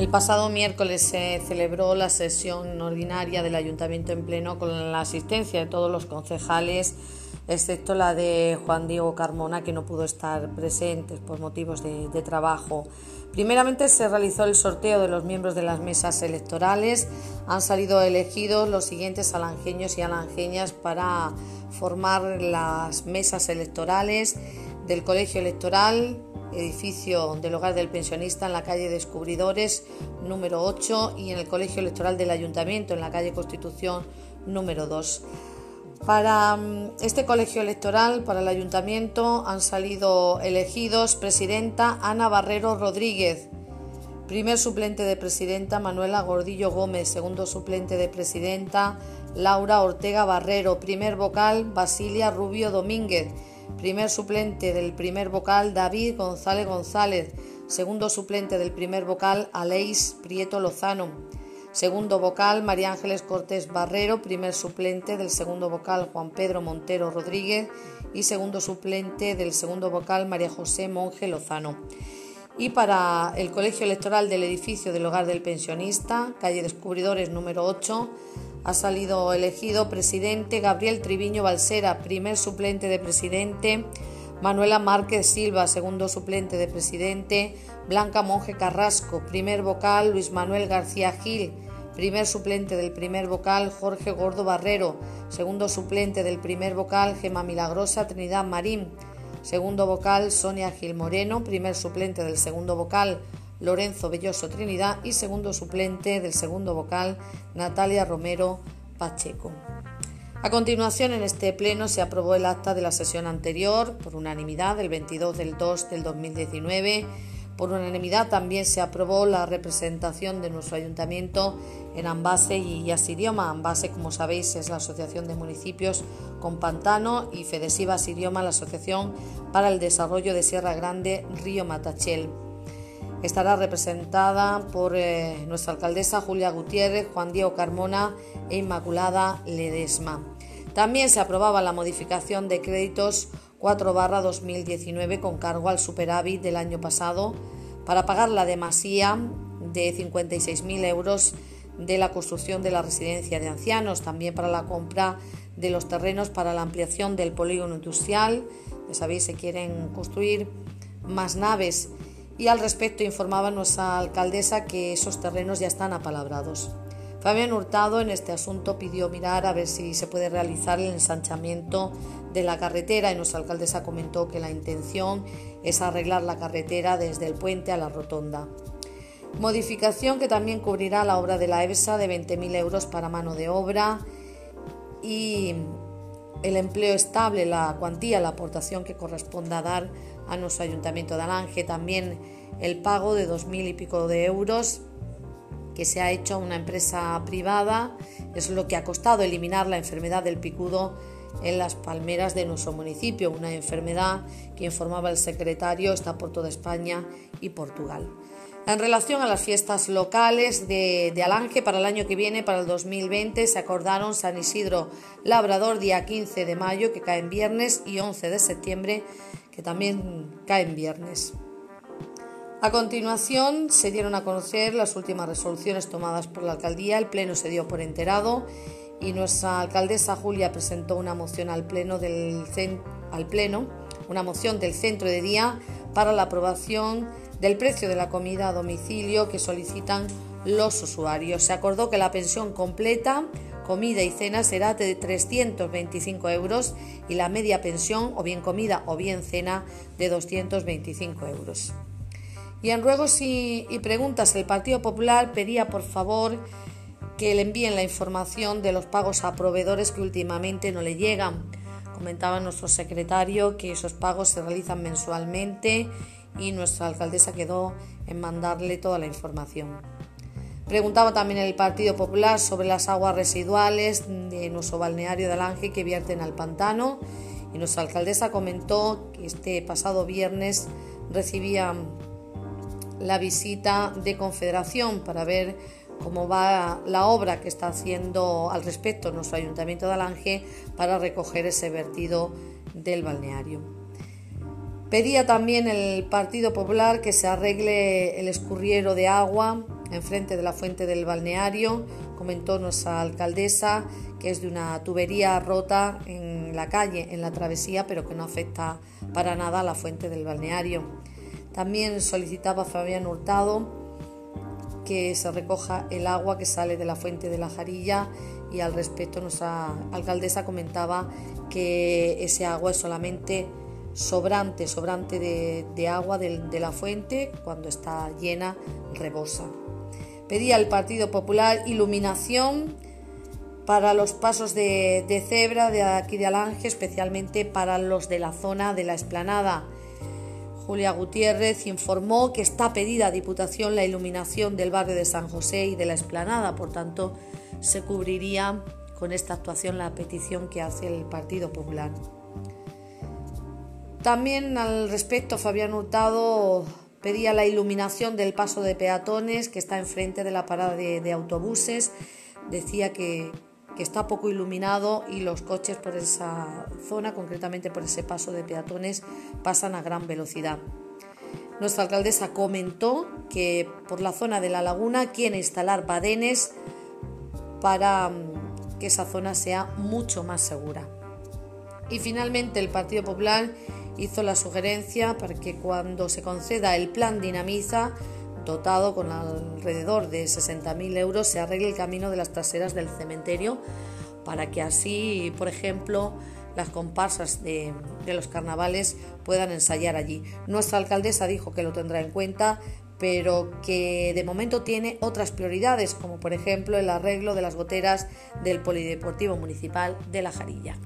El pasado miércoles se celebró la sesión ordinaria del Ayuntamiento en pleno con la asistencia de todos los concejales, excepto la de Juan Diego Carmona, que no pudo estar presente por motivos de, trabajo. Primeramente se realizó el sorteo de los miembros de las mesas electorales. Han salido elegidos los siguientes alangeños y alangeñas para formar las mesas electorales del Colegio Electoral, edificio del Hogar del Pensionista en la calle Descubridores número 8 y en el Colegio Electoral del Ayuntamiento en la calle Constitución número 2. Para mm, este colegio electoral, para el ayuntamiento, han salido elegidos presidenta Ana Barrero Rodríguez, primer suplente de presidenta Manuela Gordillo Gómez, segundo suplente de presidenta Laura Ortega Barrero, primer vocal Basilia Rubio Domínguez, Primer suplente del primer vocal David González González. Segundo suplente del primer vocal Aleix Prieto Lozano. Segundo vocal María Ángeles Cortés Barrero. Primer suplente del segundo vocal Juan Pedro Montero Rodríguez. Y segundo suplente del segundo vocal María José Monje Lozano. Y para el colegio electoral del edificio del hogar del pensionista, calle Descubridores número 8, ha salido elegido presidente Gabriel Triviño Balsera, primer suplente de presidente Manuela Márquez Silva, segundo suplente de presidente Blanca Monje Carrasco, primer vocal Luis Manuel García Gil, primer suplente del primer vocal Jorge Gordo Barrero, segundo suplente del primer vocal Gema Milagrosa Trinidad Marín, segundo vocal Sonia Gil Moreno, primer suplente del segundo vocal Lorenzo Belloso Trinidad y segundo suplente del segundo vocal Natalia Romero Pacheco. A continuación, en este pleno se aprobó el acta de la sesión anterior por unanimidad del 22 del 2 del 2019. Por unanimidad también se aprobó la representación de nuestro ayuntamiento en Ambase y Asirioma. Ambase, como sabéis, es la Asociación de Municipios con Pantano y Fedesiva Asirioma, la Asociación para el Desarrollo de Sierra Grande Río Matachel. Estará representada por eh, nuestra alcaldesa Julia Gutiérrez, Juan Diego Carmona e Inmaculada Ledesma. También se aprobaba la modificación de créditos 4 2019 con cargo al superávit del año pasado para pagar la demasía de 56.000 euros de la construcción de la residencia de ancianos, también para la compra de los terrenos para la ampliación del polígono industrial. Ya sabéis, se quieren construir más naves y al respecto informaba nuestra alcaldesa que esos terrenos ya están apalabrados. Fabián Hurtado en este asunto pidió mirar a ver si se puede realizar el ensanchamiento de la carretera y nuestra alcaldesa comentó que la intención es arreglar la carretera desde el puente a la rotonda. Modificación que también cubrirá la obra de la EBSA de 20.000 euros para mano de obra y el empleo estable, la cuantía, la aportación que corresponda dar a nuestro ayuntamiento de Alange, también el pago de dos mil y pico de euros que se ha hecho a una empresa privada, es lo que ha costado eliminar la enfermedad del picudo en las palmeras de nuestro municipio, una enfermedad que informaba el secretario está por toda España y Portugal. En relación a las fiestas locales de, Alange para el año que viene, para el 2020, se acordaron San Isidro Labrador día 15 de mayo, que cae en viernes, y 11 de septiembre, que también cae en viernes. A continuación se dieron a conocer las últimas resoluciones tomadas por la alcaldía, el pleno se dio por enterado y nuestra alcaldesa Julia presentó una moción al pleno del al pleno, una moción del centro de día para la aprobación del precio de la comida a domicilio que solicitan los usuarios. Se acordó que la pensión completa, comida y cena será de 325 euros y la media pensión, o bien comida o bien cena, de 225 euros. Y en ruegos y, preguntas, el Partido Popular pedía por favor que le envíen la información de los pagos a proveedores que últimamente no le llegan. Comentaba nuestro secretario que esos pagos se realizan mensualmente y nuestra alcaldesa quedó en mandarle toda la información. Preguntaba también el Partido Popular sobre las aguas residuales de nuestro balneario de Alange que vierten al pantano y nuestra alcaldesa comentó que este pasado viernes recibían la visita de Confederación para ver cómo va la obra que está haciendo al respecto nuestro Ayuntamiento de Alange para recoger ese vertido del balneario. Pedía también el Partido Popular que se arregle el escurriero de agua enfrente de la fuente del balneario. Comentó nuestra alcaldesa que es de una tubería rota en la calle, en la travesía, pero que no afecta para nada a la fuente del balneario. También solicitaba Fabián Hurtado que se recoja el agua que sale de la fuente de la Jarilla y al respecto nuestra alcaldesa comentaba que ese agua es solamente sobrante, sobrante de, agua de, la fuente, cuando está llena rebosa. Pedía al Partido Popular iluminación para los pasos de, de, cebra de aquí de Alange, especialmente para los de la zona de la explanada. Julia Gutiérrez informó que está pedida a Diputación la iluminación del barrio de San José y de la explanada, por tanto se cubriría con esta actuación la petición que hace el Partido Popular. También al respecto, Fabián Hurtado pedía la iluminación del paso de peatones que está enfrente de la parada de, autobuses. Decía que, que, está poco iluminado y los coches por esa zona, concretamente por ese paso de peatones, pasan a gran velocidad. Nuestra alcaldesa comentó que por la zona de la laguna quiere instalar badenes para mm, que esa zona sea mucho más segura. Y finalmente el Partido Popular hizo la sugerencia para que cuando se conceda el plan Dinamiza, dotado con alrededor de 60.000 euros, se arregle el camino de las traseras del cementerio para que así, por ejemplo, las comparsas de, de, los carnavales puedan ensayar allí. Nuestra alcaldesa dijo que lo tendrá en cuenta, pero que de momento tiene otras prioridades, como por ejemplo el arreglo de las goteras del Polideportivo Municipal de La Jarilla.